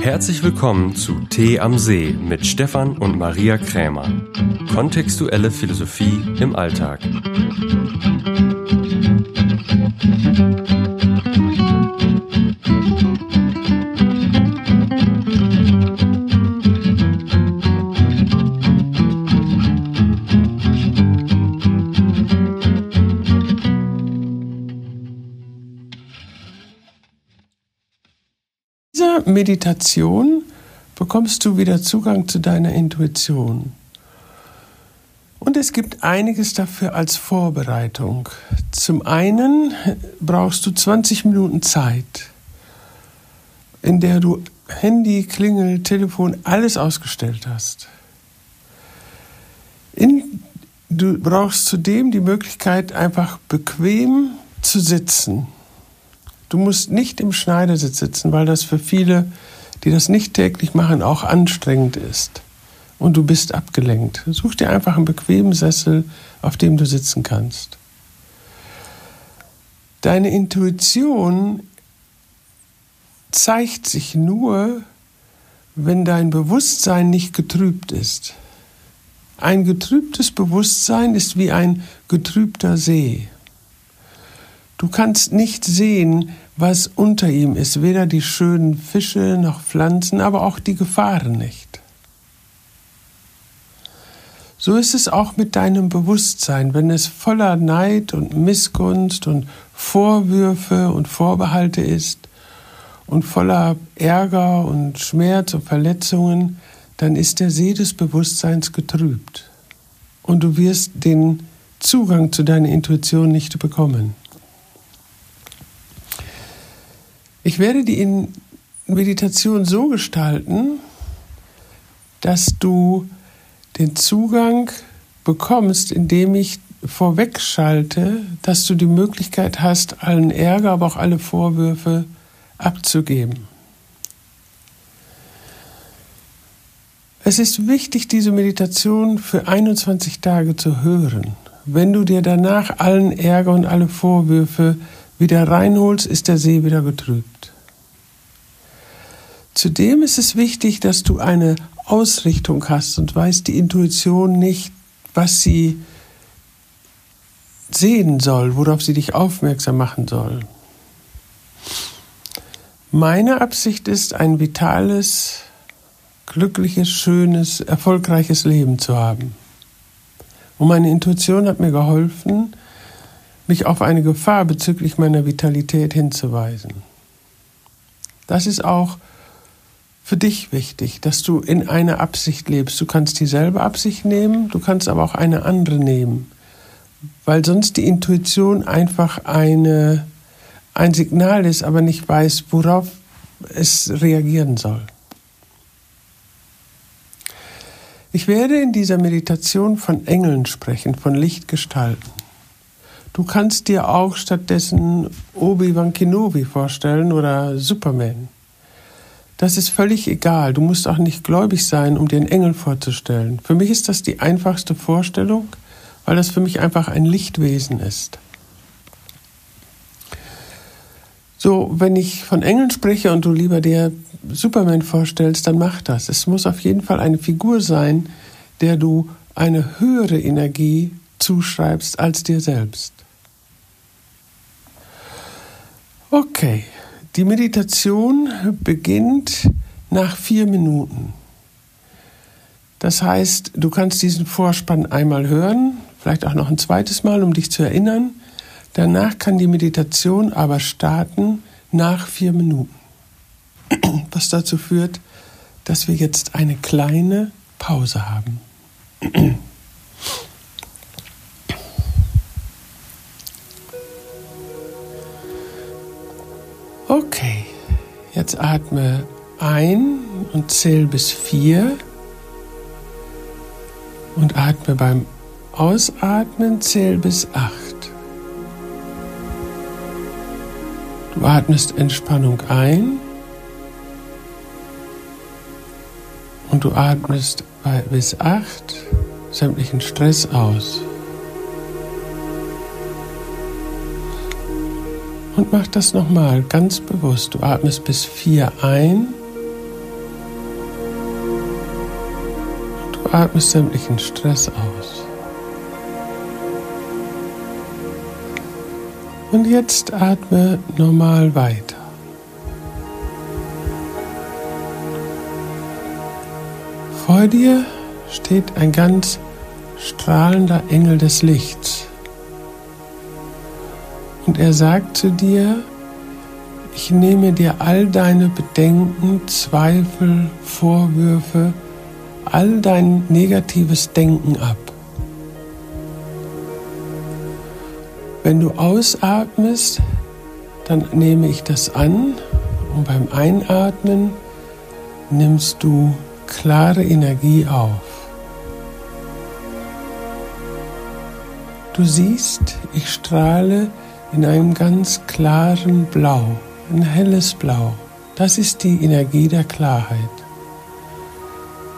Herzlich willkommen zu Tee am See mit Stefan und Maria Krämer. Kontextuelle Philosophie im Alltag. Meditation bekommst du wieder Zugang zu deiner Intuition. Und es gibt einiges dafür als Vorbereitung. Zum einen brauchst du 20 Minuten Zeit, in der du Handy, Klingel, Telefon, alles ausgestellt hast. In, du brauchst zudem die Möglichkeit, einfach bequem zu sitzen. Du musst nicht im Schneidersitz sitzen, weil das für viele, die das nicht täglich machen, auch anstrengend ist. Und du bist abgelenkt. Such dir einfach einen bequemen Sessel, auf dem du sitzen kannst. Deine Intuition zeigt sich nur, wenn dein Bewusstsein nicht getrübt ist. Ein getrübtes Bewusstsein ist wie ein getrübter See. Du kannst nicht sehen, was unter ihm ist, weder die schönen Fische noch Pflanzen, aber auch die Gefahren nicht. So ist es auch mit deinem Bewusstsein, wenn es voller Neid und Missgunst und Vorwürfe und Vorbehalte ist und voller Ärger und Schmerz und Verletzungen, dann ist der See des Bewusstseins getrübt und du wirst den Zugang zu deiner Intuition nicht bekommen. Ich werde die Meditation so gestalten, dass du den Zugang bekommst, indem ich vorwegschalte, dass du die Möglichkeit hast, allen Ärger, aber auch alle Vorwürfe abzugeben. Es ist wichtig, diese Meditation für 21 Tage zu hören. Wenn du dir danach allen Ärger und alle Vorwürfe wieder reinholst, ist der See wieder getrübt. Zudem ist es wichtig, dass du eine Ausrichtung hast und weißt die Intuition nicht, was sie sehen soll, worauf sie dich aufmerksam machen soll. Meine Absicht ist, ein vitales, glückliches, schönes, erfolgreiches Leben zu haben. Und meine Intuition hat mir geholfen, mich auf eine Gefahr bezüglich meiner Vitalität hinzuweisen. Das ist auch für dich wichtig, dass du in einer Absicht lebst. Du kannst dieselbe Absicht nehmen, du kannst aber auch eine andere nehmen, weil sonst die Intuition einfach eine, ein Signal ist, aber nicht weiß, worauf es reagieren soll. Ich werde in dieser Meditation von Engeln sprechen, von Lichtgestalten. Du kannst dir auch stattdessen Obi-Wan Kenobi vorstellen oder Superman. Das ist völlig egal. Du musst auch nicht gläubig sein, um dir einen Engel vorzustellen. Für mich ist das die einfachste Vorstellung, weil das für mich einfach ein Lichtwesen ist. So, wenn ich von Engeln spreche und du lieber dir Superman vorstellst, dann mach das. Es muss auf jeden Fall eine Figur sein, der du eine höhere Energie zuschreibst als dir selbst. Okay, die Meditation beginnt nach vier Minuten. Das heißt, du kannst diesen Vorspann einmal hören, vielleicht auch noch ein zweites Mal, um dich zu erinnern. Danach kann die Meditation aber starten nach vier Minuten. Was dazu führt, dass wir jetzt eine kleine Pause haben. Okay, jetzt atme ein und zähl bis vier und atme beim Ausatmen, zähl bis acht. Du atmest Entspannung ein und du atmest bis acht sämtlichen Stress aus. Und mach das nochmal ganz bewusst. Du atmest bis vier ein. Und du atmest sämtlichen Stress aus. Und jetzt atme normal weiter. Vor dir steht ein ganz strahlender Engel des Lichts. Und er sagt zu dir, ich nehme dir all deine Bedenken, Zweifel, Vorwürfe, all dein negatives Denken ab. Wenn du ausatmest, dann nehme ich das an und beim Einatmen nimmst du klare Energie auf. Du siehst, ich strahle in einem ganz klaren Blau, ein helles Blau. Das ist die Energie der Klarheit.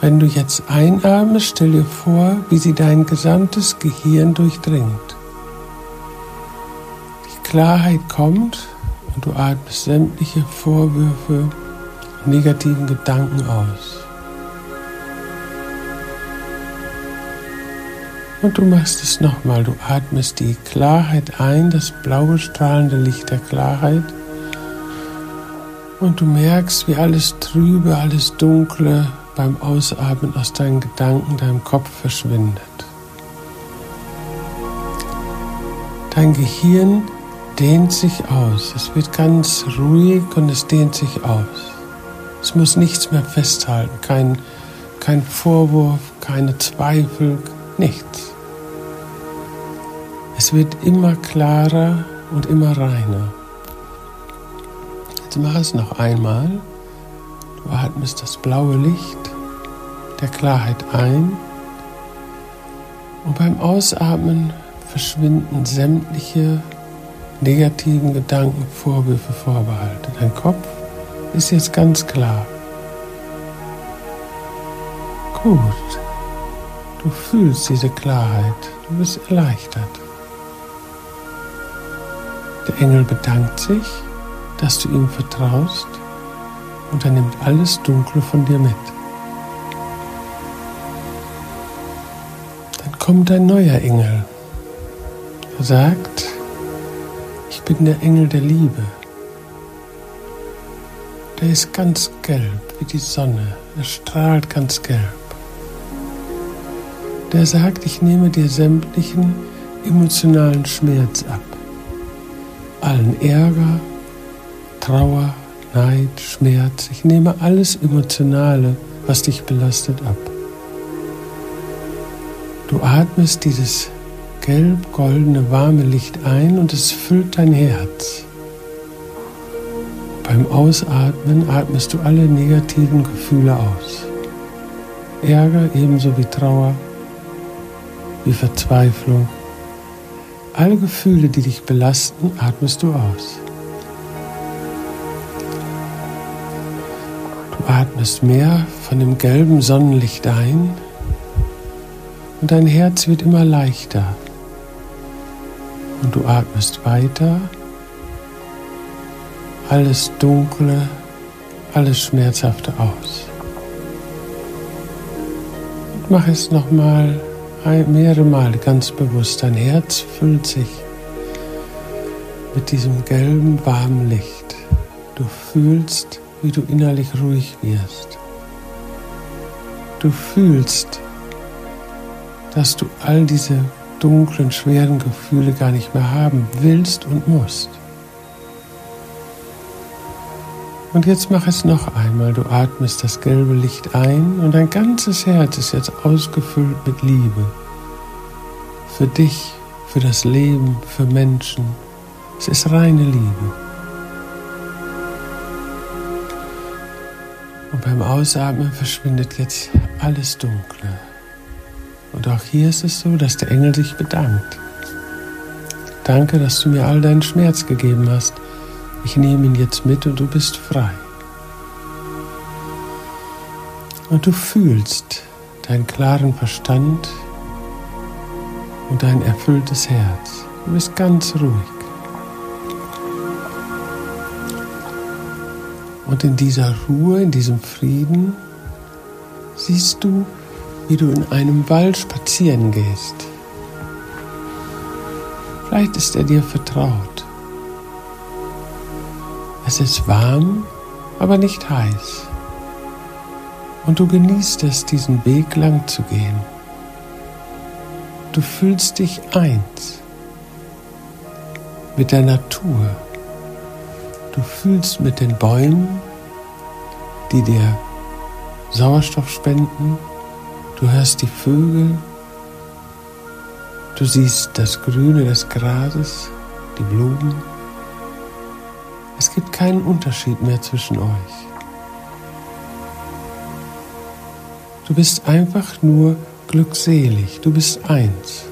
Wenn du jetzt einatmest, stell dir vor, wie sie dein gesamtes Gehirn durchdringt. Die Klarheit kommt und du atmest sämtliche Vorwürfe, negativen Gedanken aus. Und du machst es nochmal. Du atmest die Klarheit ein, das blaue strahlende Licht der Klarheit. Und du merkst, wie alles Trübe, alles Dunkle beim Ausatmen aus deinen Gedanken, deinem Kopf verschwindet. Dein Gehirn dehnt sich aus. Es wird ganz ruhig und es dehnt sich aus. Es muss nichts mehr festhalten, kein, kein Vorwurf, keine Zweifel, nichts. Es wird immer klarer und immer reiner. Jetzt mach es noch einmal. Du atmest das blaue Licht der Klarheit ein und beim Ausatmen verschwinden sämtliche negativen Gedanken, Vorwürfe, Vorbehalte. Dein Kopf ist jetzt ganz klar. Gut. Du fühlst diese Klarheit. Du bist erleichtert. Der Engel bedankt sich, dass du ihm vertraust und er nimmt alles Dunkle von dir mit. Dann kommt ein neuer Engel. Er sagt, ich bin der Engel der Liebe. Der ist ganz gelb wie die Sonne. Er strahlt ganz gelb. Der sagt, ich nehme dir sämtlichen emotionalen Schmerz ab allen Ärger, Trauer, Neid, Schmerz. Ich nehme alles Emotionale, was dich belastet, ab. Du atmest dieses gelb-goldene, warme Licht ein und es füllt dein Herz. Beim Ausatmen atmest du alle negativen Gefühle aus. Ärger ebenso wie Trauer, wie Verzweiflung, alle Gefühle, die dich belasten, atmest du aus. Du atmest mehr von dem gelben Sonnenlicht ein und dein Herz wird immer leichter. Und du atmest weiter. Alles Dunkle, alles Schmerzhafte aus. Und mach es nochmal mehrere Male ganz bewusst. Dein Herz füllt sich mit diesem gelben, warmen Licht. Du fühlst, wie du innerlich ruhig wirst. Du fühlst, dass du all diese dunklen, schweren Gefühle gar nicht mehr haben willst und musst. Und jetzt mach es noch einmal. Du atmest das gelbe Licht ein und dein ganzes Herz ist jetzt ausgefüllt mit Liebe. Für dich, für das Leben, für Menschen. Es ist reine Liebe. Und beim Ausatmen verschwindet jetzt alles Dunkle. Und auch hier ist es so, dass der Engel sich bedankt. Danke, dass du mir all deinen Schmerz gegeben hast ich nehme ihn jetzt mit und du bist frei. Und du fühlst deinen klaren Verstand und dein erfülltes Herz. Du bist ganz ruhig. Und in dieser Ruhe, in diesem Frieden, siehst du, wie du in einem Wald spazieren gehst. Vielleicht ist er dir vertraut. Es ist warm, aber nicht heiß. Und du genießt es, diesen Weg lang zu gehen. Du fühlst dich eins mit der Natur. Du fühlst mit den Bäumen, die dir Sauerstoff spenden. Du hörst die Vögel. Du siehst das Grüne des Grases, die Blumen. Es gibt keinen Unterschied mehr zwischen euch. Du bist einfach nur glückselig, du bist eins.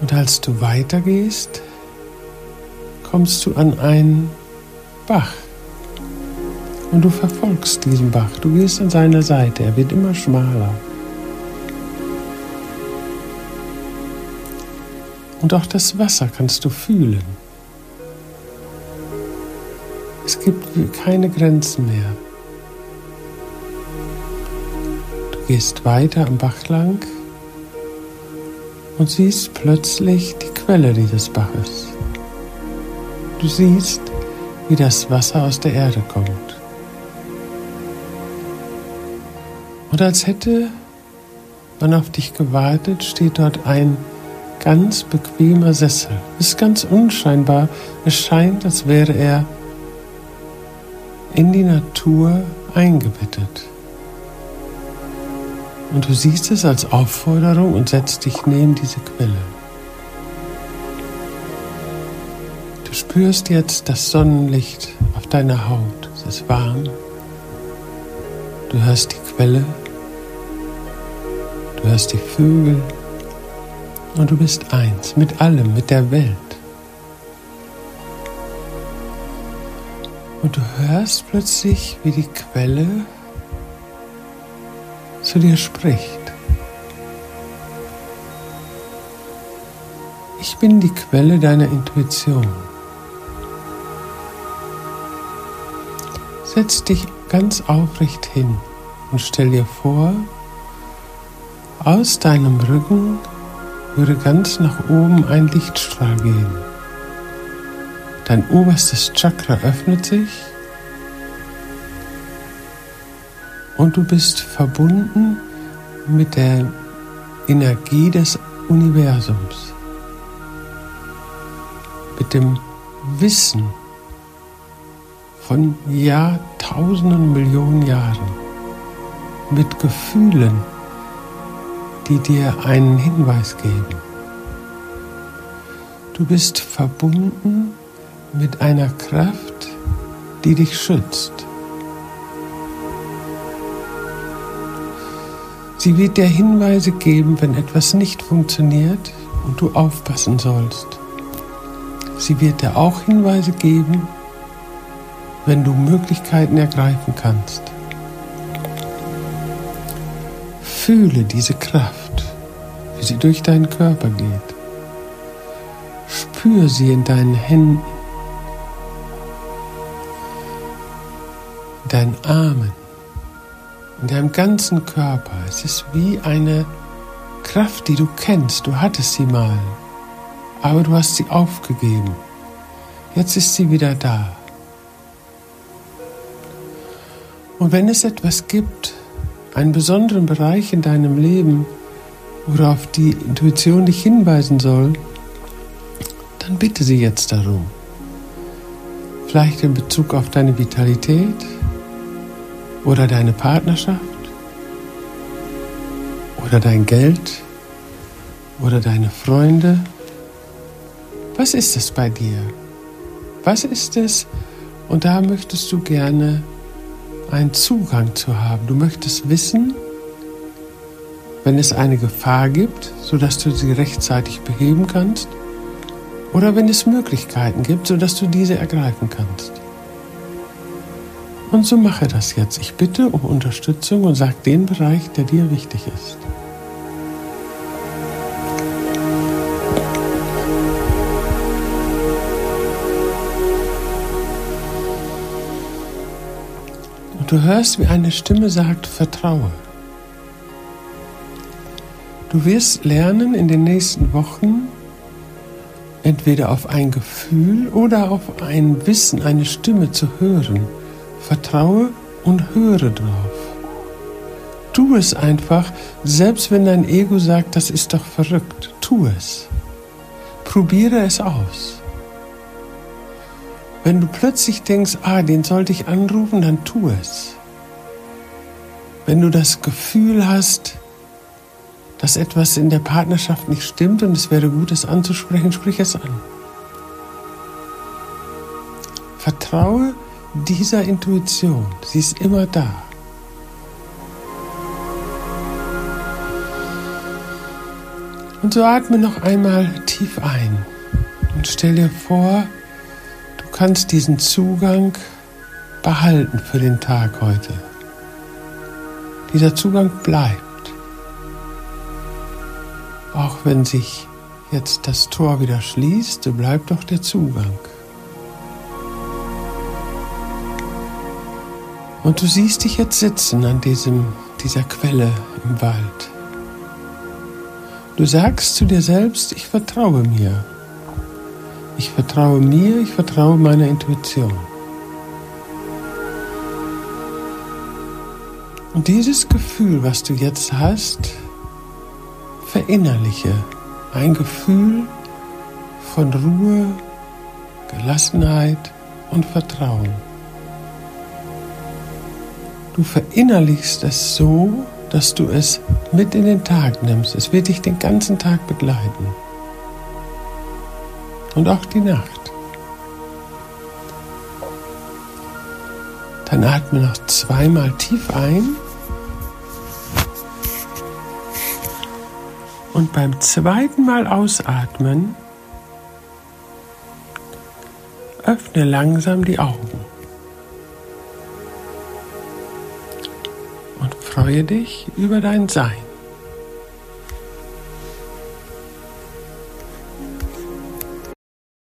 Und als du weitergehst, kommst du an einen Bach. Und du verfolgst diesen Bach. Du gehst an seiner Seite. Er wird immer schmaler. Und auch das Wasser kannst du fühlen. Es gibt keine Grenzen mehr. Du gehst weiter am Bach lang und siehst plötzlich die Quelle dieses Baches. Du siehst, wie das Wasser aus der Erde kommt. Und als hätte man auf dich gewartet, steht dort ein ganz bequemer Sessel. Es ist ganz unscheinbar. Es scheint, als wäre er in die Natur eingebettet. Und du siehst es als Aufforderung und setzt dich neben diese Quelle. spürst jetzt das Sonnenlicht auf deiner Haut. Es ist warm. Du hörst die Quelle. Du hörst die Vögel. Und du bist eins mit allem, mit der Welt. Und du hörst plötzlich, wie die Quelle zu dir spricht. Ich bin die Quelle deiner Intuition. Setz dich ganz aufrecht hin und stell dir vor, aus deinem Rücken würde ganz nach oben ein Lichtstrahl gehen. Dein oberstes Chakra öffnet sich und du bist verbunden mit der Energie des Universums, mit dem Wissen, von Jahrtausenden, Millionen Jahren mit Gefühlen, die dir einen Hinweis geben. Du bist verbunden mit einer Kraft, die dich schützt. Sie wird dir Hinweise geben, wenn etwas nicht funktioniert und du aufpassen sollst. Sie wird dir auch Hinweise geben, wenn du Möglichkeiten ergreifen kannst. Fühle diese Kraft, wie sie durch deinen Körper geht. Spür sie in deinen Händen, in deinen Armen, in deinem ganzen Körper. Es ist wie eine Kraft, die du kennst. Du hattest sie mal, aber du hast sie aufgegeben. Jetzt ist sie wieder da. Und wenn es etwas gibt, einen besonderen Bereich in deinem Leben, worauf die Intuition dich hinweisen soll, dann bitte sie jetzt darum. Vielleicht in Bezug auf deine Vitalität oder deine Partnerschaft oder dein Geld oder deine Freunde. Was ist es bei dir? Was ist es? Und da möchtest du gerne einen Zugang zu haben. Du möchtest wissen, wenn es eine Gefahr gibt, sodass du sie rechtzeitig beheben kannst, oder wenn es Möglichkeiten gibt, sodass du diese ergreifen kannst. Und so mache das jetzt. Ich bitte um Unterstützung und sag den Bereich, der dir wichtig ist. Und du hörst, wie eine Stimme sagt, vertraue. Du wirst lernen in den nächsten Wochen, entweder auf ein Gefühl oder auf ein Wissen, eine Stimme zu hören. Vertraue und höre drauf. Tu es einfach, selbst wenn dein Ego sagt, das ist doch verrückt. Tu es. Probiere es aus. Wenn du plötzlich denkst, ah, den sollte ich anrufen, dann tu es. Wenn du das Gefühl hast, dass etwas in der Partnerschaft nicht stimmt und es wäre gut, es anzusprechen, sprich es an. Vertraue dieser Intuition, sie ist immer da. Und so atme noch einmal tief ein und stell dir vor, du kannst diesen Zugang behalten für den Tag heute. Dieser Zugang bleibt. Auch wenn sich jetzt das Tor wieder schließt, so bleibt doch der Zugang. Und du siehst dich jetzt sitzen an diesem, dieser Quelle im Wald. Du sagst zu dir selbst, ich vertraue mir. Ich vertraue mir, ich vertraue meiner Intuition. Und dieses Gefühl, was du jetzt hast, verinnerliche ein Gefühl von Ruhe, Gelassenheit und Vertrauen. Du verinnerlichst es so, dass du es mit in den Tag nimmst. Es wird dich den ganzen Tag begleiten. Und auch die Nacht. Dann atme noch zweimal tief ein. Und beim zweiten Mal ausatmen, öffne langsam die Augen. Und freue dich über dein Sein.